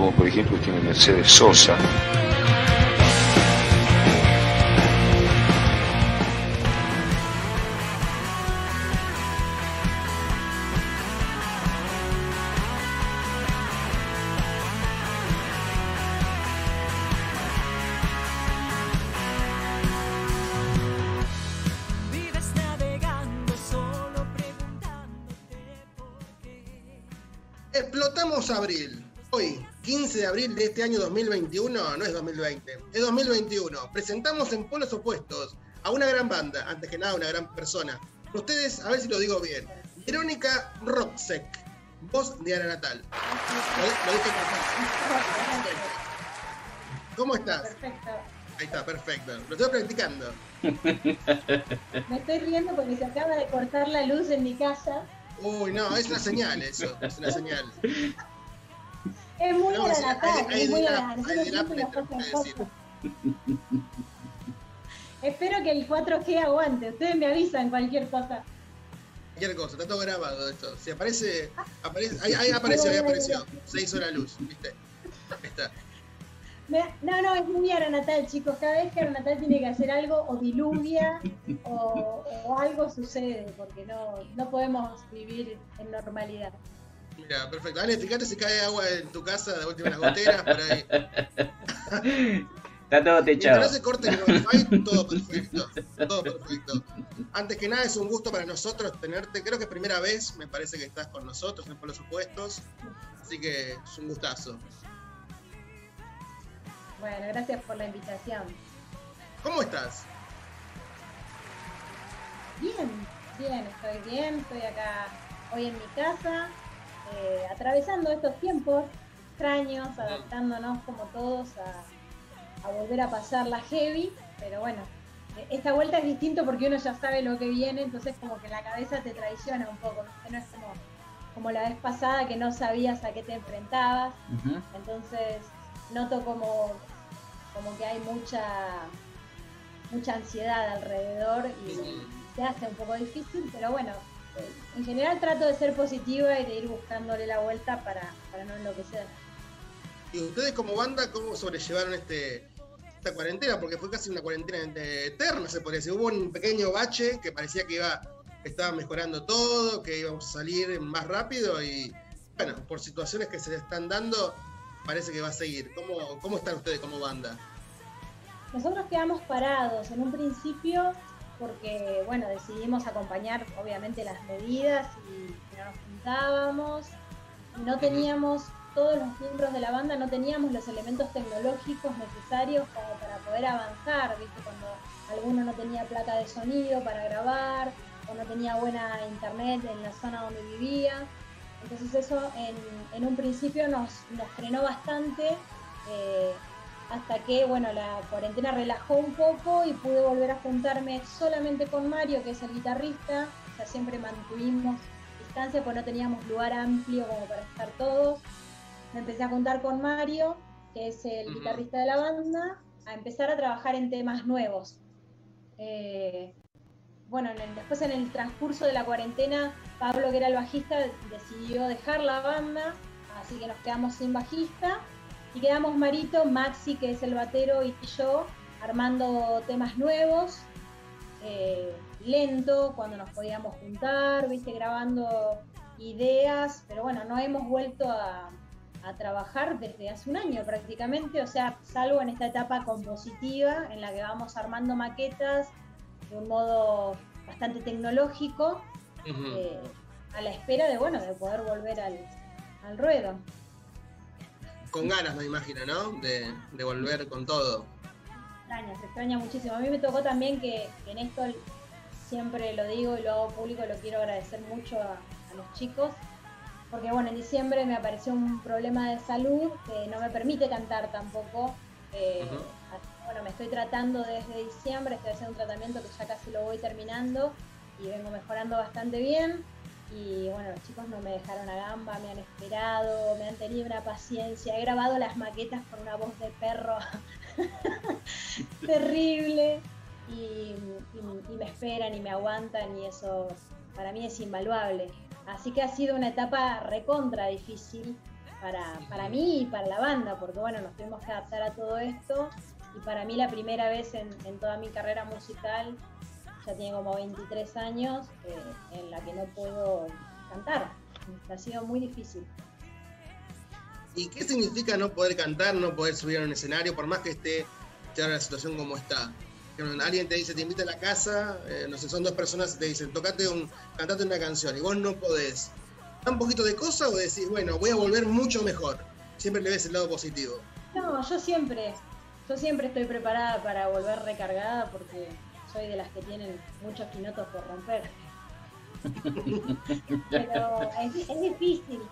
como por ejemplo tiene Mercedes Sosa. Vives navegando solo preguntándote por qué. Explotamos abril. Hoy, 15 de abril de este año 2021, no es 2020, es 2021. Presentamos en Polos Opuestos a una gran banda, antes que nada una gran persona. Ustedes, a ver si lo digo bien. Verónica Roxek, voz de Ana Natal. Lo, lo dije. ¿Cómo estás? Perfecto. Ahí está, perfecto. Lo estoy practicando. Me estoy riendo porque se acaba de cortar la luz en mi casa. Uy, no, es una señal eso, es una señal. Es muy No, a sí, la Natal, hay- hay es muy. Espero que el 4G aguante. Ustedes me avisan cualquier cosa. Cualquier cosa, está todo grabado esto. Si aparece, aparece ahí, ahí apareció, ahí apareció. Se hizo la luz, ¿viste? Ahí está. No, no, es muy Ara Natal, chicos. Cada vez que Ara Natal tiene que hacer algo, o diluvia, o, o algo sucede, porque no, no podemos vivir en normalidad. Mira, perfecto. Ale, fíjate si cae agua en tu casa, de última las goteras, por ahí. Está todo techado. no se corte el wifi, todo perfecto. Todo perfecto. Antes que nada, es un gusto para nosotros tenerte. Creo que es primera vez, me parece que estás con nosotros en Polos Opuestos. Así que es un gustazo. Bueno, gracias por la invitación. ¿Cómo estás? Bien, bien, estoy bien, estoy acá hoy en mi casa, eh, atravesando estos tiempos extraños, adaptándonos como todos a, a volver a pasar la heavy, pero bueno, eh, esta vuelta es distinto porque uno ya sabe lo que viene, entonces como que la cabeza te traiciona un poco, ¿no? no es como, como la vez pasada que no sabías a qué te enfrentabas, entonces noto como, como que hay mucha mucha ansiedad alrededor y se hace un poco difícil, pero bueno, en general trato de ser positiva y de ir buscándole la vuelta para, para no enloquecer. ¿Y ustedes como banda cómo sobrellevaron este, esta cuarentena? Porque fue casi una cuarentena eh, eterna, se podría decir. Hubo un pequeño bache que parecía que iba, estaba mejorando todo, que íbamos a salir más rápido y bueno, por situaciones que se le están dando, parece que va a seguir. ¿Cómo, cómo están ustedes como banda? Nosotros quedamos parados en un principio porque, bueno, decidimos acompañar obviamente las medidas y no nos juntábamos. No teníamos, todos los miembros de la banda no teníamos los elementos tecnológicos necesarios como para poder avanzar, ¿viste? Cuando alguno no tenía placa de sonido para grabar o no tenía buena internet en la zona donde vivía. Entonces eso en, en un principio nos, nos frenó bastante. eh, hasta que bueno la cuarentena relajó un poco y pude volver a juntarme solamente con Mario que es el guitarrista. O sea siempre mantuvimos distancia porque no teníamos lugar amplio como para estar todos. Me empecé a juntar con Mario que es el guitarrista de la banda a empezar a trabajar en temas nuevos. Eh, bueno en el- después en el transcurso de la cuarentena Pablo que era el bajista decidió dejar la banda así que nos quedamos sin bajista y quedamos Marito, Maxi, que es el batero, y yo armando temas nuevos, eh, lento, cuando nos podíamos juntar, viste, grabando ideas, pero bueno, no hemos vuelto a, a trabajar desde hace un año prácticamente, o sea, salvo en esta etapa compositiva en la que vamos armando maquetas de un modo bastante tecnológico, eh, a la espera de, bueno, de poder volver al, al ruedo. Con ganas, me imagino, ¿no? De, de volver con todo. extraña, se extraña muchísimo. A mí me tocó también que, que en esto siempre lo digo y lo hago público, lo quiero agradecer mucho a, a los chicos, porque bueno, en diciembre me apareció un problema de salud que no me permite cantar tampoco. eh, así bueno, me estoy tratando desde diciembre, estoy haciendo un tratamiento que ya casi lo voy terminando y vengo mejorando bastante bien. Y bueno, los chicos no me dejaron a gamba, me han esperado, me han tenido una paciencia. He grabado las maquetas con una voz de perro terrible y, me esperan y me aguantan y eso para mí es invaluable. Así que ha sido una etapa recontra difícil para, para mí y para la banda, porque bueno, nos tuvimos que adaptar a todo esto y para mí la primera vez en toda mi carrera musical, ya tiene como 23 años, eh, en la que no puedo cantar. Ha sido muy difícil. ¿Y qué significa no poder cantar, no poder subir a un escenario, por más que esté ya la situación como está? Que alguien te dice, te invita a la casa, eh, no sé, son dos personas y te dicen, tocate un, cantate una canción y vos no podés. ¿Da un poquito de cosa o decís, bueno, voy a volver mucho mejor? Siempre le ves el lado positivo. No, yo siempre, yo siempre estoy preparada para volver recargada porque soy de las que tienen muchos quinotos por romper. Pero es, difícil,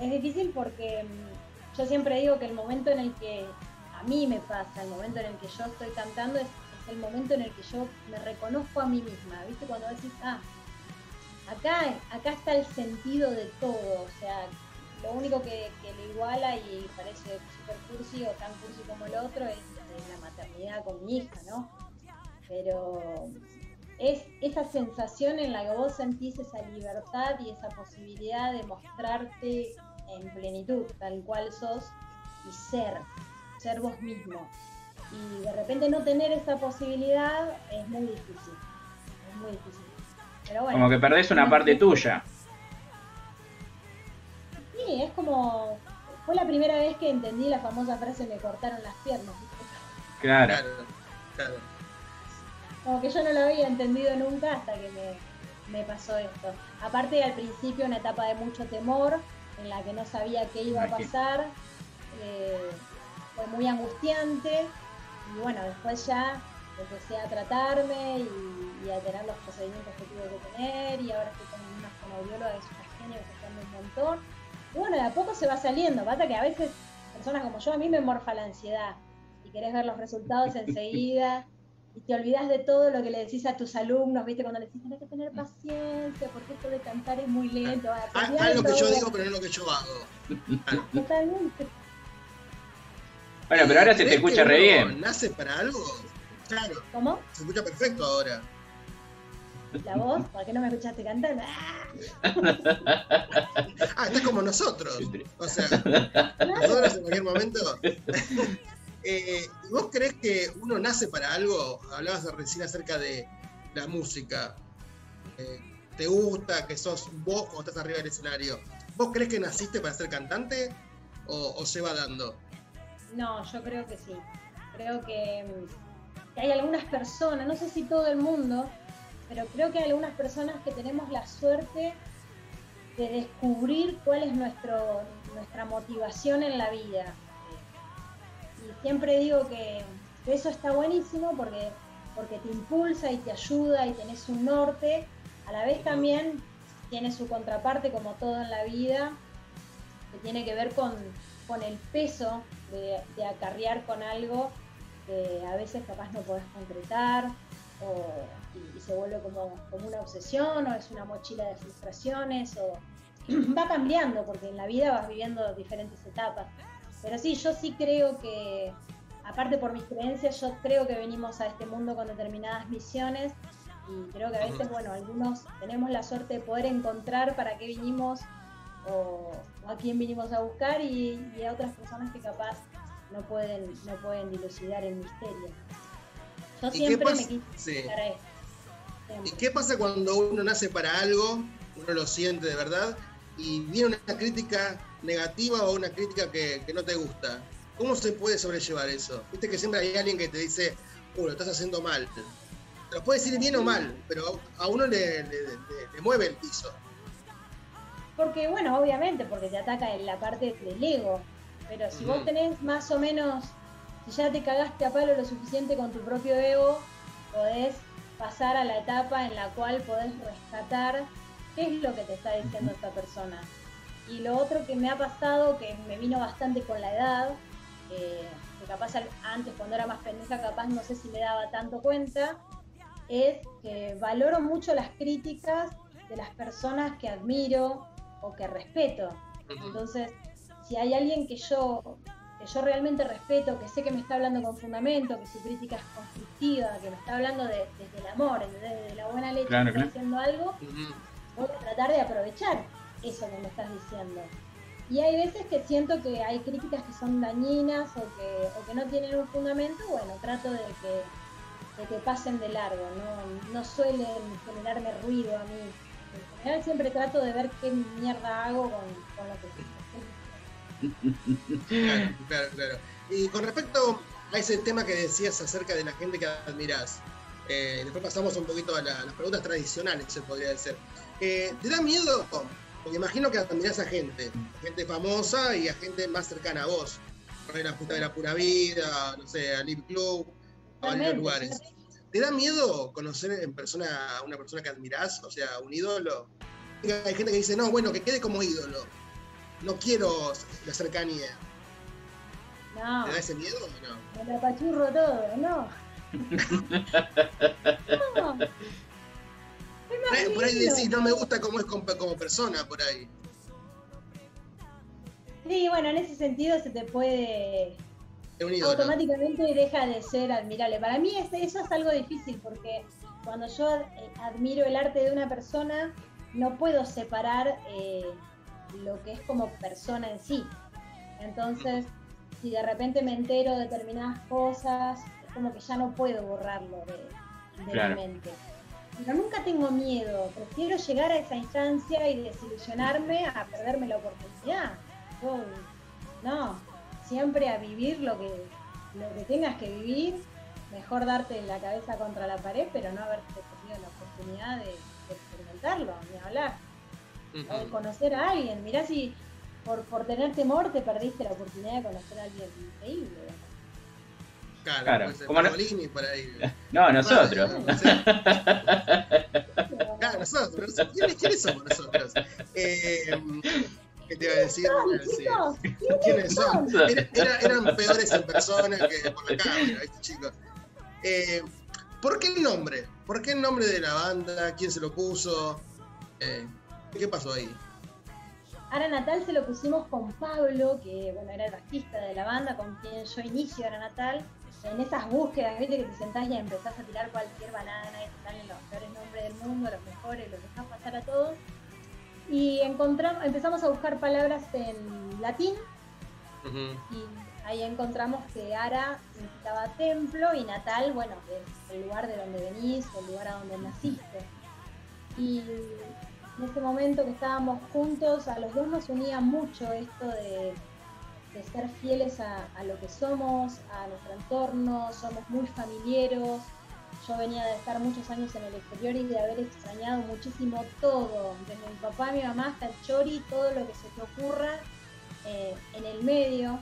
es difícil porque mm, yo siempre digo que el momento en el que a mí me pasa, el momento en el que yo estoy cantando es, el momento en el que yo me reconozco a mí misma, ¿viste? Cuando decís, ah, acá, acá está el sentido de todo, o sea, lo único que, que lo iguala y parece super cursi o tan cursi como el otro es la maternidad con mi hija, ¿no? Pero es esa sensación en la que vos sentís esa libertad y esa posibilidad de mostrarte en plenitud, tal cual sos, y ser, ser vos mismo. Y de repente no tener esa posibilidad es muy difícil, es muy difícil. Pero bueno, Como que perdés una parte tuya. Sí, es como. Fue la primera vez que entendí la famosa frase: me cortaron las piernas. ¿viste? Claro. Claro, claro. Como que yo no lo había entendido nunca hasta que me, me pasó esto. Aparte, al principio, una etapa de mucho temor, en la que no sabía qué iba a pasar. eh, fue muy angustiante. Y bueno, después ya empecé a tratarme y, y a tener los procedimientos que tuve que tener. Y ahora estoy con una fonoaudióloga que es una genia que un montón. Y bueno, de a poco se va saliendo. Pasa que a veces personas como yo, a mí me morfa la ansiedad. Y querés ver los resultados enseguida. Y te olvidas de todo lo que le decís a tus alumnos, ¿viste? Cuando le decís, tenés que tener paciencia, porque esto de cantar es muy lento. Ah, Ah, Haz de lo que yo digo, pero no lo que yo hago. Totalmente. Bueno, pero ahora se te ¿Crees que escucha re bien. ¿Nace para algo? Claro, ¿Cómo? se escucha perfecto ahora. ¿La voz? ¿Por qué no me escuchaste cantar? ¡Ah! Ah, estás como nosotros. O sea, nosotros en cualquier momento. Eh, ¿y ¿Vos crees que uno nace para algo? Hablabas recién acerca de la música. Eh, ¿Te gusta que sos vos cuando estás arriba del escenario? ¿Vos crees que naciste para ser cantante o, o se va dando? No, yo creo que sí. Creo que, mm, que hay algunas personas, no sé si todo el mundo, pero creo que hay algunas personas que tenemos la suerte de descubrir cuál es nuestro, nuestra motivación en la vida. Siempre digo que, que eso está buenísimo porque, porque te impulsa y te ayuda y tenés un norte. A la vez también tiene su contraparte, como todo en la vida, que tiene que ver con, con el peso de, de acarrear con algo que a veces capaz no podés concretar o, y, y se vuelve como, como una obsesión o es una mochila de frustraciones o va cambiando porque en la vida vas viviendo diferentes etapas. Pero sí, yo sí creo que, aparte por mis creencias, yo creo que venimos a este mundo con determinadas misiones y creo que a veces, bueno, algunos tenemos la suerte de poder encontrar para qué vinimos o, o a quién vinimos a buscar y, y a otras personas que capaz no pueden, no pueden dilucidar el misterio. Yo ¿Y qué siempre me quise Sí. a esto. ¿Y qué pasa cuando uno nace para algo, uno lo siente de verdad, y viene una crítica negativa o una crítica que, que no te gusta? ¿Cómo se puede sobrellevar eso? Viste que siempre hay alguien que te dice, uh, lo estás haciendo mal. Te lo puede decir bien o mal, pero a uno le, le- le- le mueve el piso. Porque, bueno, obviamente, porque te ataca en la parte del ego. Pero si vos tenés más o menos, si ya te cagaste a palo lo suficiente con tu propio ego, podés pasar a la etapa en la cual podés rescatar qué es lo que te está diciendo esta persona. Y lo otro que me ha pasado, que me vino bastante con la edad, eh, que capaz antes cuando era más pendeja, capaz no sé si me daba tanto cuenta, es que valoro mucho las críticas de las personas que admiro o que respeto. Entonces, si hay alguien que yo, que yo realmente respeto, que sé que me está hablando con fundamento, que su crítica es constructiva, que me está hablando de- desde el amor, desde de la buena leche, Claro, que está claro. haciendo algo, voy a tratar de aprovechar eso que me estás diciendo. Y hay veces que siento que hay críticas que son dañinas o que, o que no tienen un fundamento, bueno, trato de que, que pasen de largo, no, no suelen generarme ruido a mí. En general siempre trato de ver qué mierda hago con, lo que Claro, claro, claro. Y con respecto a ese tema que decías acerca de la gente que admirás, eh, después pasamos un poquito a la- las preguntas tradicionales, se podría decir. Eh, ¿Te da miedo? Porque imagino que admirás a gente, gente famosa y a gente más cercana a vos. A la puta de la pura vida, no sé, a Lip Club, a varios lugares. ¿Te da miedo conocer en persona a una persona que admirás? O sea, un ídolo. Hay gente que dice, no, bueno, que quede como ídolo. No quiero la cercanía. No, ¿Te da ese miedo o no? me lo apachurro todo, no. no. Por ahí, por ahí lindo. decís, no me gusta cómo es como, como persona, por ahí. Sí, bueno, en ese sentido se te puede automáticamente deja de ser admirable. Para mí es- eso es algo difícil porque cuando yo eh, admiro el arte de una persona, no puedo separar eh, lo que es como persona en sí. Entonces, si de repente me entero de determinadas cosas, es como que ya no puedo borrarlo de, de Claro. mi mente. Pero nunca tengo miedo, prefiero llegar a esa instancia y desilusionarme a perderme la oportunidad. No, siempre a vivir lo que, lo que tengas que vivir, mejor darte la cabeza contra la pared, pero no haberte tenido la oportunidad de, de experimentarlo, ni hablar, o de conocer a alguien. Mirá si por, por tener temor te perdiste la oportunidad de conocer a alguien increíble. Claro, Claro, puede ser ¿cómo no? Por ahí. No, nosotros. No. Claro, nosotros. ¿Quiénes, quiénes somos nosotros? Eh, ¿Qué te iba a decir? Son, Sí. ¿Quiénes son? son? Era- era- eran peores en persona que por la cámara, ¿viste, chicos? Eh, ¿Por qué el nombre? ¿Por qué el nombre de la banda? ¿Quién se lo puso? Eh, ¿Qué pasó ahí? Ara Natal se lo pusimos con Pablo, que bueno, era el bajista de la banda con quien yo inicio Ara Natal. En esas búsquedas, viste que te sentás y empezás a tirar cualquier banana y te salen los peores nombres del mundo, los mejores, los dejás pasar a todos. Y encontramos, empezamos a buscar palabras en latín y ahí encontramos que Ara significaba templo y Natal, bueno, que es el lugar de donde venís, o el lugar a donde naciste. Y en ese momento que estábamos juntos, a los dos nos unía mucho esto de, de ser fieles a, lo que somos, a nuestro entorno, somos muy familiares. Yo venía de estar muchos años en el exterior y de haber extrañado muchísimo todo, desde mi papá, mi mamá hasta el chori, todo lo que se te ocurra eh, en el medio.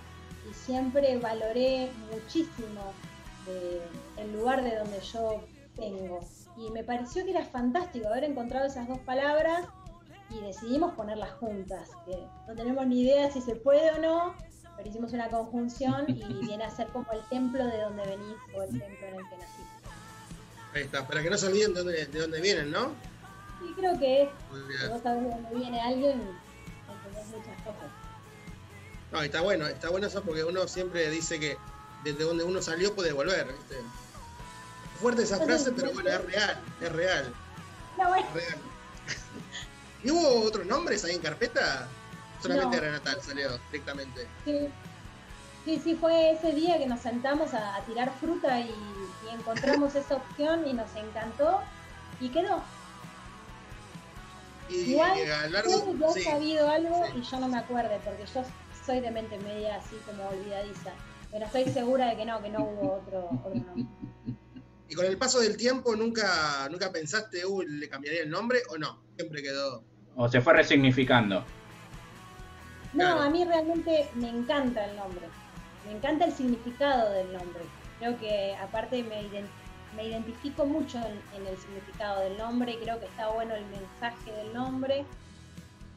Y siempre valoré muchísimo eh, el lugar de donde yo vengo. Y me pareció que era fantástico haber encontrado esas dos palabras y decidimos ponerlas juntas, que no tenemos ni idea si se puede o no, pero hicimos una conjunción y viene a ser como el templo de donde venís o el templo en el que naciste. Ahí está, para que no se olviden de dónde, de dónde vienen, ¿no? Y creo que es, si vos sabés de dónde viene alguien, entendés muchas cosas. No, está bueno, está bueno eso porque uno siempre dice que desde donde uno salió puede volver, ¿viste? Fuerte esa frase, pero bueno, es real, es real, No, bueno, es real. ¿Y hubo otros nombres ahí en carpeta? Solamente No. era Natal salió directamente. sí, sí, sí, fue ese día que nos sentamos a, a tirar fruta y, y encontramos esa opción y nos encantó y quedó. Y Igual, que has sí, sabido algo sí. y yo no me acuerde, porque yo soy de mente media así como olvidadiza. Pero estoy segura de que no, que no hubo otro, otro nombre. y con el paso del tiempo nunca, nunca pensaste, uy, le cambiaría el nombre o no, siempre quedó. O se fue resignificando. No, Claro. a mí realmente me encanta el nombre. Me encanta el significado del nombre. Creo que aparte me, me identifico mucho en, en el significado del nombre creo que está bueno el mensaje del nombre.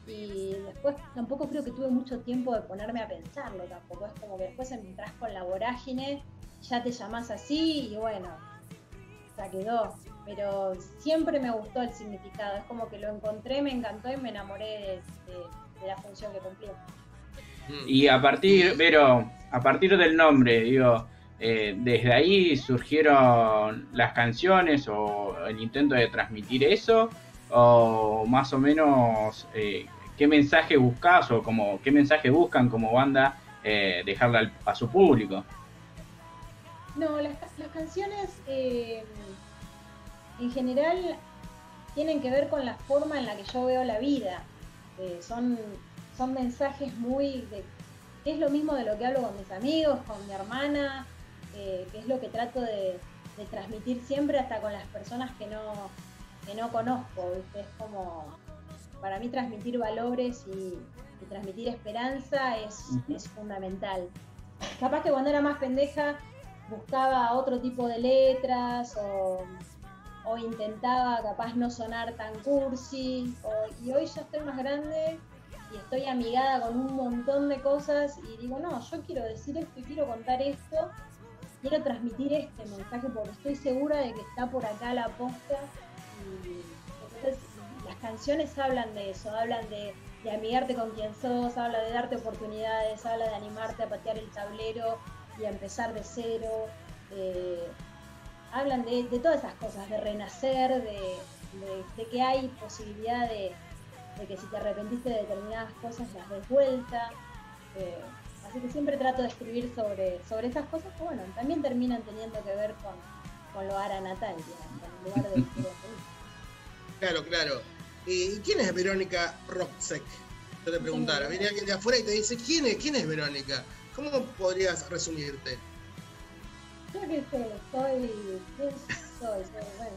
Y después tampoco creo que tuve mucho tiempo de ponerme a pensarlo tampoco. Es como que después entras con la vorágine, ya te llamás así y bueno, ya quedó. Pero siempre me gustó el significado. Es como que lo encontré, me encantó y me enamoré de, de- de la función que cumplió. Mm. Y a partir, Vero, a partir del nombre, digo, eh, desde ahí surgieron las canciones o el intento de transmitir eso, o más o menos eh, qué mensaje buscas o como qué mensaje buscan como banda eh, dejarle al- a su público. No, las, ca- las canciones eh, en general tienen que ver con la forma en la que yo veo la vida. Eh, son, son mensajes muy de, es lo mismo de lo que hablo con mis amigos, con mi hermana, eh, que es lo que trato de, de transmitir siempre hasta con las personas que no, que no conozco. ¿viste? Es como, para mí transmitir valores y, y transmitir esperanza es, es fundamental. Capaz que cuando era más pendeja buscaba otro tipo de letras o, o intentaba capaz no sonar tan cursi o- y hoy ya estoy más grande y estoy amigada con un montón de cosas y digo, no, yo quiero decir esto y quiero contar esto, quiero transmitir este mensaje porque estoy segura de que está por acá la posta y las canciones hablan de eso, hablan de, de amigarte con quien sos, habla de darte oportunidades, habla de animarte a patear el tablero y a empezar de cero. eh, hablan de, de todas esas cosas, de renacer, de, de- de que hay posibilidad de, que si te arrepentiste de determinadas cosas las des vuelta. eh, así que siempre trato de escribir sobre, sobre esas cosas que bueno, también terminan teniendo que ver con, con lo ara natal, con el lugar del. Claro, claro. ¿Y quién es Verónica Roxek? Yo te preguntara. Viene alguien de afuera y te dice, ¿quién es? ¿Quién es Verónica? ¿Cómo podrías resumirte? Yo que sé, soy. ¿Quién soy? Soy, bueno,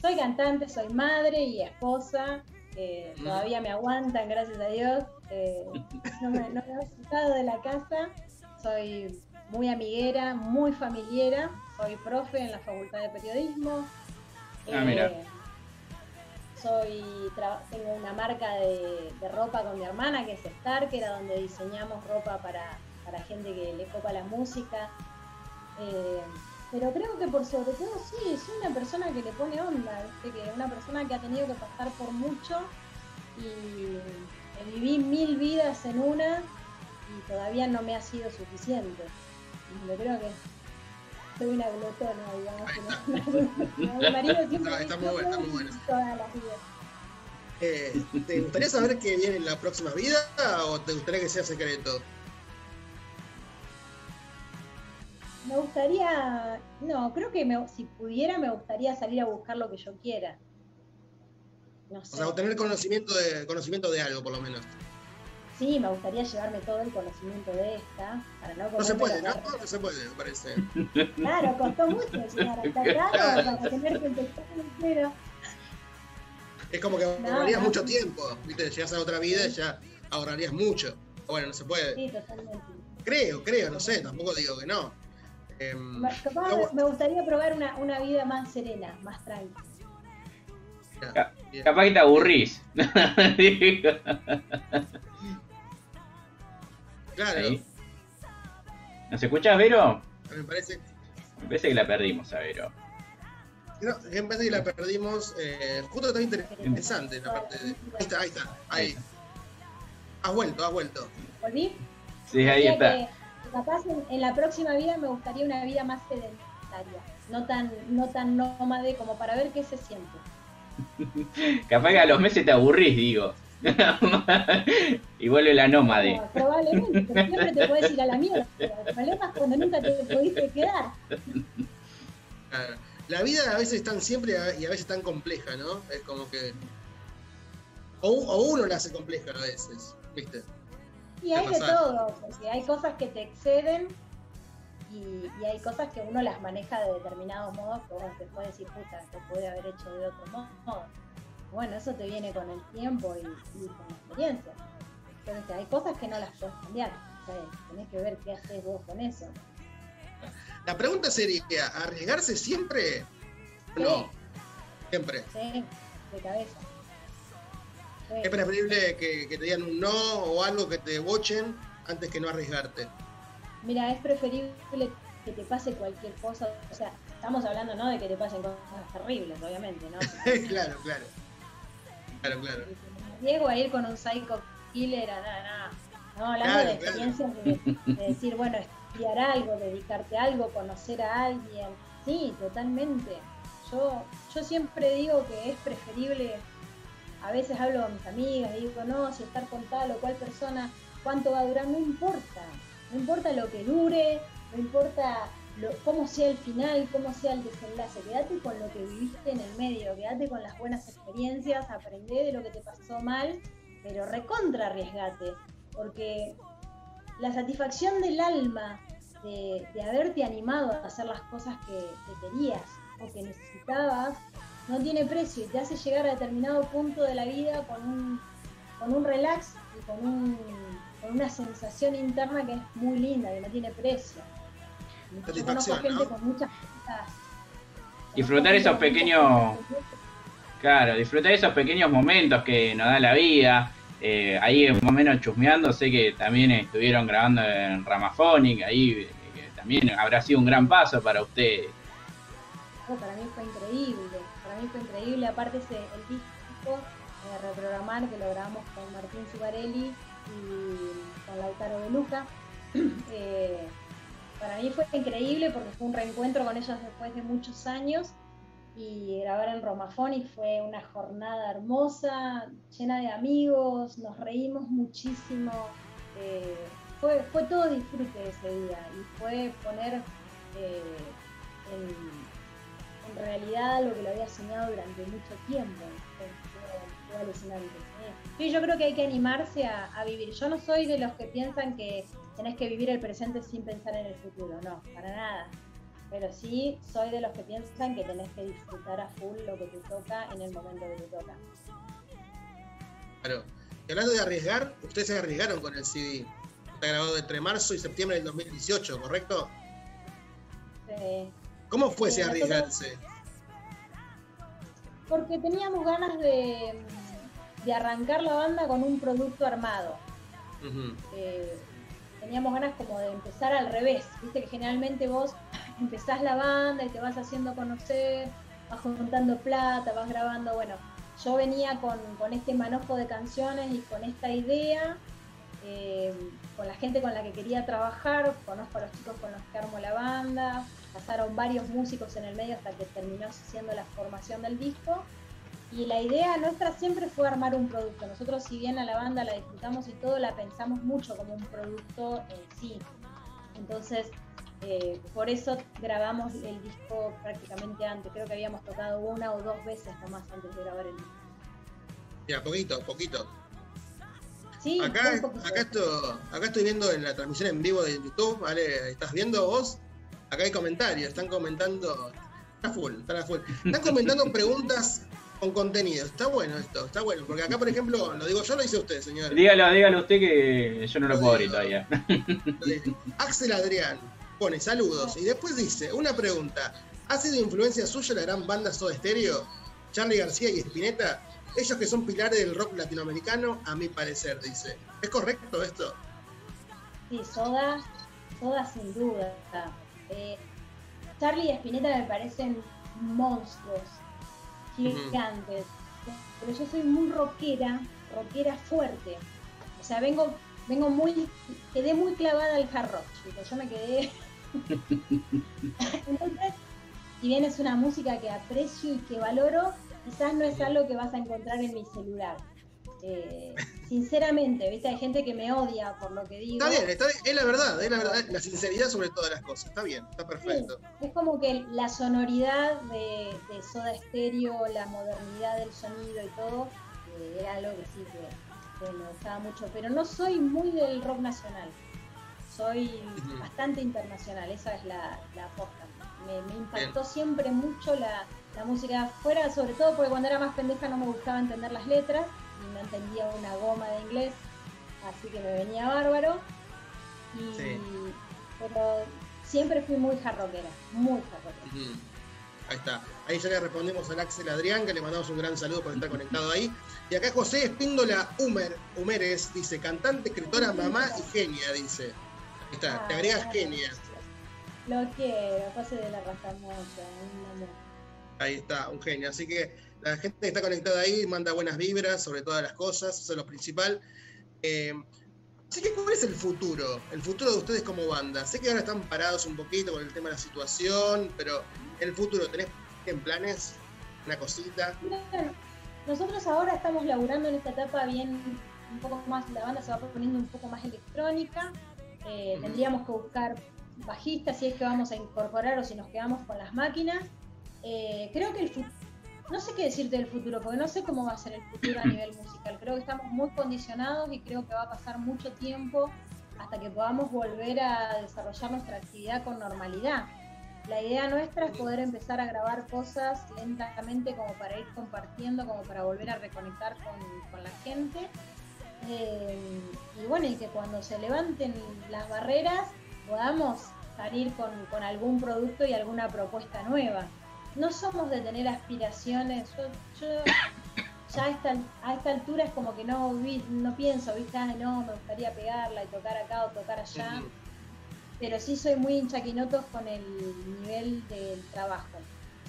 soy cantante, soy madre y esposa. eh, Mm. Todavía me aguantan, gracias a Dios. eh, no, me, no me he sacado de la casa. Soy muy amiguera, muy familiera. Soy profe en la Facultad de Periodismo. Ah, mira. soy tengo una marca de, de ropa con mi hermana que es Star, que era donde diseñamos ropa para, para gente que le copa la música. Eh, pero creo que por sobre todo sí, soy una persona que le pone onda, ¿viste? que una persona que ha tenido que pasar por mucho y que viví mil vidas en una y todavía no me ha sido suficiente. Y yo creo que soy una glotona, digamos. mi marido siempre Está- está dice, muy bueno, está "No muy bueno". todas las vidas. Eh, ¿Te gustaría saber qué viene en la próxima vida o te gustaría que sea secreto? Me gustaría, no, creo que me- si pudiera me gustaría salir a buscar lo que yo quiera. No O sé. sea, obtener conocimiento de, conocimiento de algo, por lo menos. Sí, me gustaría llevarme todo el conocimiento de esta, para no No se puede, ¿no? No se puede, me parece. Claro, costó mucho llegar hasta acá para tener que empezar de cero. Es como que No, ahorrarías no. mucho tiempo, ¿viste? Llegas a otra vida y ya ahorrarías mucho. Bueno, no se puede. Sí, totalmente. Creo, creo, no sé, tampoco digo que no. Em, Me- capaz no, me gustaría probar una, una vida más serena, más tranquila. Capaz que te aburrís. Claro, Ahí. ¿Nos escuchás, Vero? me parece, Me parece que la perdimos a Vero. no, me parece que la perdimos. Eh, justo está interesante la parte de. Ahí está, ahí está, ahí. Has vuelto, has vuelto. ¿Volví? Sí, ahí está. que capaz en, en la próxima vida me gustaría una vida más sedentaria, no tan, no tan nómade como para ver qué se siente. Capaz que a los meses te aburrís, digo. y vuelve la nómade. No, probablemente, pero siempre te puedes ir a la mierda. El problema es cuando nunca te pudiste quedar. Claro. La vida a veces es tan simple y a veces tan compleja, ¿no? Es como que. O, o uno la hace compleja a veces, ¿viste? Y hay de todo, porque hay cosas que te exceden y, y hay cosas que uno las maneja de determinados modos que uno te puede decir, puta, esto puede haber hecho de otro modo. Bueno, eso te viene con el tiempo y, y con la experiencia. Entonces hay cosas que no las puedes cambiar. O sea, tenés que ver qué haces vos con eso. La pregunta sería: ¿arriesgarse siempre? No, Sí. siempre. Sí, de cabeza. Sí. Es preferible que, que te digan un no o algo que te bochen antes que no arriesgarte. Mira, es preferible que te pase cualquier cosa. O sea, estamos hablando, ¿no? De que te pasen cosas terribles, obviamente, ¿no? claro, claro. Claro, claro. Llego a ir con un psycho killer a nada, nada. No, hablando Claro, de experiencias de, de decir, bueno, estudiar algo, dedicarte a algo, conocer a alguien. Sí, totalmente. Yo, yo siempre digo que es preferible, a veces hablo a mis amigas y digo, no, si estar con tal o cual persona, cuánto va a durar, no importa. No importa lo que dure, no importa cómo sea el final, cómo sea el desenlace. Quédate con lo que viviste en el medio, quédate con las buenas experiencias, aprendé de lo que te pasó mal, pero recontra arriesgate, porque la satisfacción del alma de, haberte animado a hacer las cosas que querías o que necesitabas no tiene precio y te hace llegar a determinado punto de la vida con un, con un relax y con, un, con una sensación interna que es muy linda, que no tiene precio. Yo conozco Satisfacción, gente ¿no? con muchas cosas. Disfrutar esos pequeños-. Claro, disfrutar esos pequeños momentos que nos da la vida. Eh, ahí más o menos chusmeando, sé que también estuvieron grabando en Ramaphonic, ahí eh, también habrá sido un gran paso para ustedes. No, para mí fue increíble, para mí fue increíble, aparte ese, el disco de reprogramar que lo grabamos con Martín Zugarelli y con Lautaro de Luca, eh, para mí fue increíble porque fue un reencuentro con ellos después de muchos años y grabar en Romafoni fue una jornada hermosa, llena de amigos, nos reímos muchísimo, eh, fue, fue todo disfrute ese día y fue poner eh, en, en realidad lo que lo había soñado durante mucho tiempo. Fue, fue- fue alucinante. Sí, yo creo que hay que animarse a, a vivir. Yo no soy de los que piensan que tenés que vivir el presente sin pensar en el futuro, no, para nada. Pero sí soy de los que piensan que tenés que disfrutar a full lo que te toca en el momento que te toca. Claro. Y hablando de arriesgar, ustedes se arriesgaron con el CD. Está grabado entre marzo y septiembre del 2018, ¿correcto? Eh, ¿Cómo fue ese arriesgarse? porque teníamos ganas de, de arrancar la banda con un producto armado. Eh, teníamos ganas como de empezar al revés. Viste que generalmente vos empezás la banda y te vas haciendo conocer, vas juntando plata, vas grabando. Bueno, yo venía con, con este manojo de canciones y con esta idea, eh, con la gente con la que quería trabajar, conozco a los chicos con los que armo la banda, pasaron varios músicos en el medio hasta que terminó siendo la formación del disco. Y la idea nuestra siempre fue armar un producto. Nosotros, si bien a la banda la disfrutamos y todo, la pensamos mucho como un producto en sí. Entonces, eh, por eso grabamos el disco prácticamente antes. Creo que habíamos tocado una o dos veces nomás antes de grabar el disco. Mira, poquito, poquito. Sí, Acá, poquito. acá, esto, acá estoy viendo en la transmisión en vivo de YouTube, ¿vale? ¿Estás viendo vos? Acá hay comentarios, están comentando. Está full, está full. Están comentando preguntas con contenido. Está bueno esto, está bueno. Porque acá, por ejemplo, lo digo yo, lo dice usted, señor. Dígalo, dígalo usted que yo no lo Lo puedo abrir todavía. Axel Adrián pone saludos y después dice, una pregunta. ¿Ha sido influencia suya la gran banda Soda Stereo? Charlie García y Spinetta, ellos que son pilares del rock latinoamericano, a mi parecer, dice. ¿Es correcto esto? Sí, Soda, Soda sin duda. Eh, Charlie y Spinetta me parecen monstruos, gigantes. Pero yo soy muy rockera, rockera fuerte. O sea, vengo, vengo muy, quedé muy clavada al hard rock, chicos. Yo me quedé. Entonces, si bien es una música que aprecio y que valoro, quizás no es algo que vas a encontrar en mi celular. Eh, sinceramente, ¿viste? hay gente que me odia por lo que digo. Está bien, está bien, es la verdad, es la verdad, la sinceridad sobre todas las cosas. Está bien, está perfecto. Es como que la sonoridad de, de Soda Stereo, la modernidad del sonido y todo, eh, era algo que sí que, que me gustaba mucho. Pero no soy muy del rock nacional. Soy bastante internacional, esa es la, la posta. Me, me impactó siempre mucho la, la música de afuera, sobre todo porque cuando era más pendeja no me gustaba entender las letras no entendía una goma de inglés, así que me venía bárbaro. Y, Sí. Pero siempre fui muy jarroquera, muy jarroquera. Ahí está. Ahí ya le respondimos al Axel Adrián, que le mandamos un gran saludo por estar conectado ahí. Y acá José Espíndola Humer, Humeres dice, cantante, escritora, mamá y genia, dice. Ahí está, te agregas Ah, genia. Lo quiero, pase de la un amor. Ahí está, un genio. Así que la gente que está conectada ahí manda buenas vibras sobre todas las cosas, eso es lo principal. Eh, así que, ¿cuál es el futuro? El futuro de ustedes como banda. Sé que ahora están parados un poquito con el tema de la situación, pero el futuro, ¿tenés en planes? ¿Una cosita? Nosotros ahora estamos laburando en esta etapa bien, un poco más, la banda se va poniendo un poco más electrónica. Eh. Tendríamos que buscar bajistas si es que vamos a incorporar o si nos quedamos con las máquinas. Eh, creo que el futuro, no sé qué decirte del futuro, porque no sé cómo va a ser el futuro a nivel musical. Creo que estamos muy condicionados y creo que va a pasar mucho tiempo hasta que podamos volver a desarrollar nuestra actividad con normalidad. La idea nuestra es poder empezar a grabar cosas lentamente como para ir compartiendo, como para volver a reconectar con, con la gente. Eh, y bueno, y que cuando se levanten las barreras podamos salir con, con algún producto y alguna propuesta nueva. No somos de tener aspiraciones, yo, yo ya a esta, a esta altura es como que no, vi- no pienso, ¿viste? Ay, no, me gustaría pegarla y tocar acá o tocar allá pero sí soy muy hinchaquinotos con el nivel del trabajo.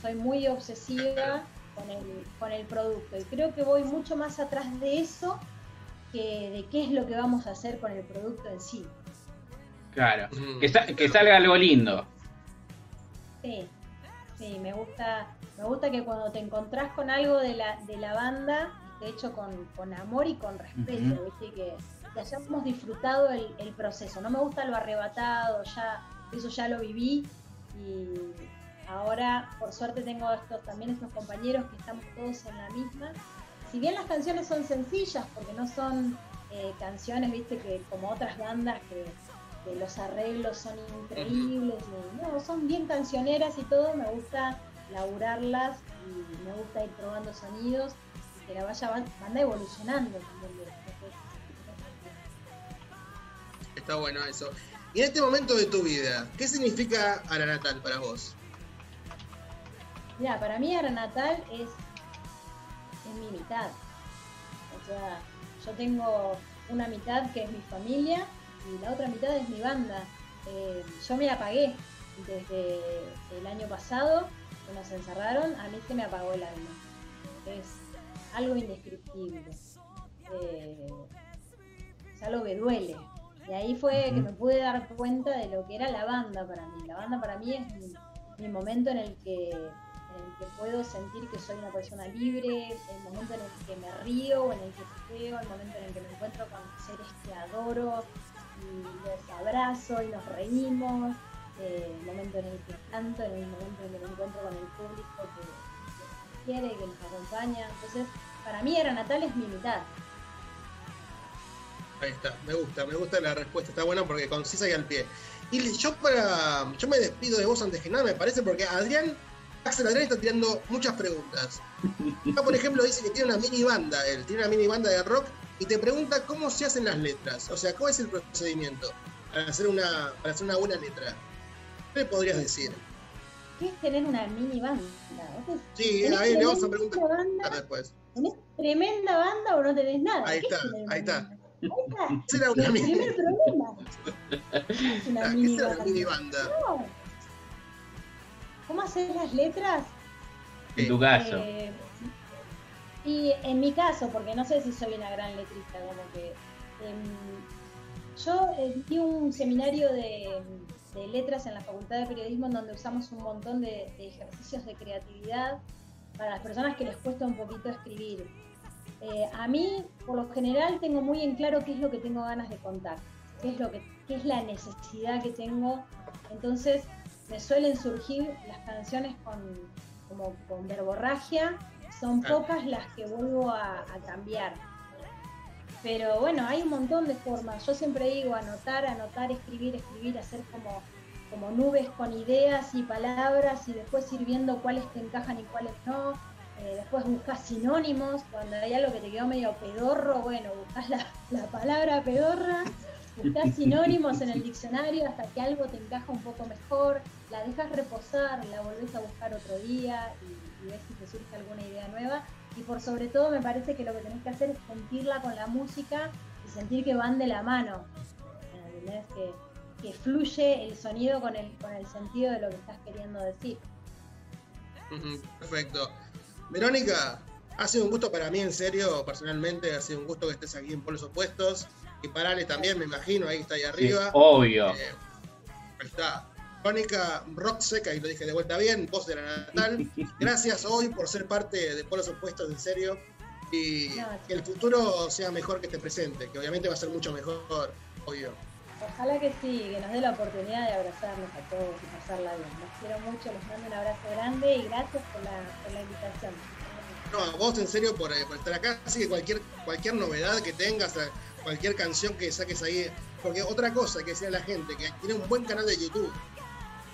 Soy muy obsesiva con el, con el producto y creo que voy mucho más atrás de eso que de qué es lo que vamos a hacer con el producto en sí. Claro. Ujú. Que, sa- que salga algo lindo. Sí, sí, me gusta, me gusta que cuando te encontrás con algo de la, de la banda, esté hecho con, con amor y con respeto. ¿viste? Que, que hayamos disfrutado el, el proceso. No me gusta lo arrebatado, ya, eso ya lo viví y ahora por suerte tengo estos también estos compañeros que estamos todos en la misma. Si bien las canciones son sencillas, porque no son eh, canciones, viste, que como otras bandas que, que los arreglos son increíbles, y- no, son bien cancioneras y todo, me gusta laburarlas y me gusta ir probando sonidos y que la vaya van- banda evolucionando. Está bueno eso. Y en este momento de tu vida, ¿qué significa Ara Natal para vos? Mira, para mí Ara Natal es, es mi mitad. O sea, yo tengo una mitad que es mi familia y la otra mitad es mi banda. Eh, yo me apagué desde el año pasado, que nos encerraron, a mí se me apagó el alma. Es algo indescriptible. Eh, es algo que duele. Y ahí fue que me pude dar cuenta de lo que era la banda para mí. La banda para mí es mi, mi momento en el que en el que puedo sentir que soy una persona libre, el momento en el que me río en el que puteo, el momento en el que me encuentro con seres que adoro y los abrazo y nos reímos, eh, momento en el que canto, en el momento en el que me encuentro con el público que, que quiere, que nos acompaña. Entonces, para mí Era Natal es mi mitad. Ahí está, me gusta, me gusta la respuesta, está buena porque concisa y al pie. Y yo para. Yo me despido de vos antes que nada, me parece, porque Adrián, Axel Adrián está tirando muchas preguntas. Acá, por ejemplo, dice que tiene una mini banda, él tiene una mini banda de rock y te pregunta cómo se hacen las letras. O sea, ¿cuál es el procedimiento para hacer una, para hacer una buena letra? ¿Qué le podrías decir? ¿Qué es tener una mini banda? ¿Vos Sí, tenés ahí le vamos a preguntar banda? después. ¿Tenés tremenda banda o no tenés nada? Ahí ¿Qué es está, ahí está. Ahí está. Era una El mini, primer problema. ¿Qué es una ah, mini esa era una banda? mini banda. No. ¿Cómo hacer las letras? En tu caso. Eh, y en mi caso, porque no sé si soy una gran letrista, como que em, yo eh, di un seminario de, letras en la Facultad de Periodismo donde usamos un montón de, de ejercicios de creatividad para las personas que les cuesta un poquito escribir. Eh, a mí, por lo general, tengo muy en claro qué es lo que tengo ganas de contar, qué es, lo que, qué es la necesidad que tengo. Entonces, me suelen surgir las canciones con, como con verborragia, son Ah. pocas las que vuelvo a, a cambiar. Pero bueno, hay un montón de formas. Yo siempre digo anotar, anotar, escribir, escribir, hacer como, como nubes con ideas y palabras y después ir viendo cuáles te encajan y cuáles no. Eh, después buscas sinónimos, cuando hay algo que te quedó medio pedorro, bueno, buscas la, la palabra pedorra buscás sinónimos en el diccionario hasta que algo te encaja un poco mejor, la dejas reposar, la volvés a buscar otro día y, y ves si te surge alguna idea nueva. Y por sobre todo me parece que lo que tenés que hacer es sentirla con la música y sentir que van de la mano. ¿Entendés? Que, que fluye el sonido con el, con el sentido de lo que estás queriendo decir. Perfecto. Verónica, ha sido un gusto para mí, en serio, personalmente, ha sido un gusto que estés aquí en Polos Opuestos. Y para Ale también, me imagino, ahí está ahí Sí, arriba. obvio. Eh, ahí está. Verónica Rockseca, y lo dije de vuelta bien, voz de la Natal. Gracias hoy por ser parte de Polos Opuestos, en serio. Y que el futuro sea mejor que este presente, que obviamente va a ser mucho mejor, obvio. Ojalá que sí, que nos dé la oportunidad de abrazarnos a todos y pasarla bien. Los quiero mucho, les mando un abrazo grande y gracias por la, por la invitación. No, a vos en serio por, eh, por estar acá. Así que cualquier, cualquier novedad que tengas, eh, cualquier canción que saques ahí. Porque otra cosa que decía la gente, que tiene un buen canal de YouTube.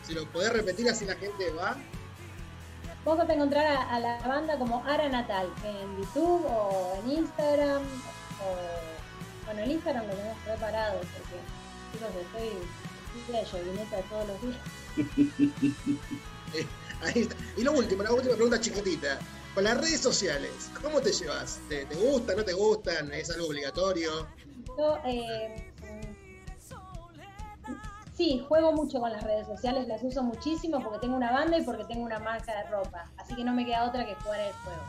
Si lo podés repetir así la gente va. Vos vas a encontrar a, a la banda como Ara Natal en YouTube o en Instagram. O, bueno, el Instagram lo tenemos preparado porque, chicos, estoy, de todos los días. Eh, ahí está. Y lo último, la última pregunta chiquitita. Con las redes sociales, ¿cómo te llevas? ¿Te, te gustan, no te gustan? ¿Es algo obligatorio? Yo, eh, sí, juego mucho con las redes sociales, las uso muchísimo porque tengo una banda y porque tengo una marca de ropa. Así que no me queda otra que jugar el juego.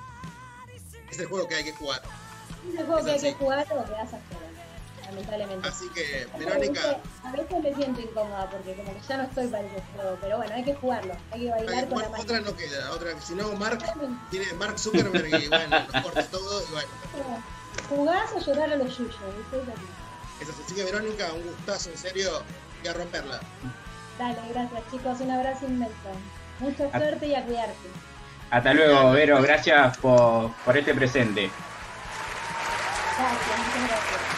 Es el juego que hay que jugar. Es el juego Es que hay que jugar o quedas afuera, lamentablemente. Así que, A Verónica, veces- A veces me siento incómoda porque como que ya no estoy para ese juego, pero bueno, hay que jugarlo, hay que bailar con la jugar, mano. otra no queda. Otra, si no, Mark tiene Mark Zuckerberg y bueno, nos corta todo y bueno. Jugás o llorar a los yuyos, ¿viste? Es así. Eso es. Así que Verónica, un gustazo, en serio, y a romperla. Dale, gracias chicos, un abrazo inmenso. Mucha A- suerte y a cuidarte. Hasta luego, Vero. Gracias por, por este presente. Gracias, muchas gracias.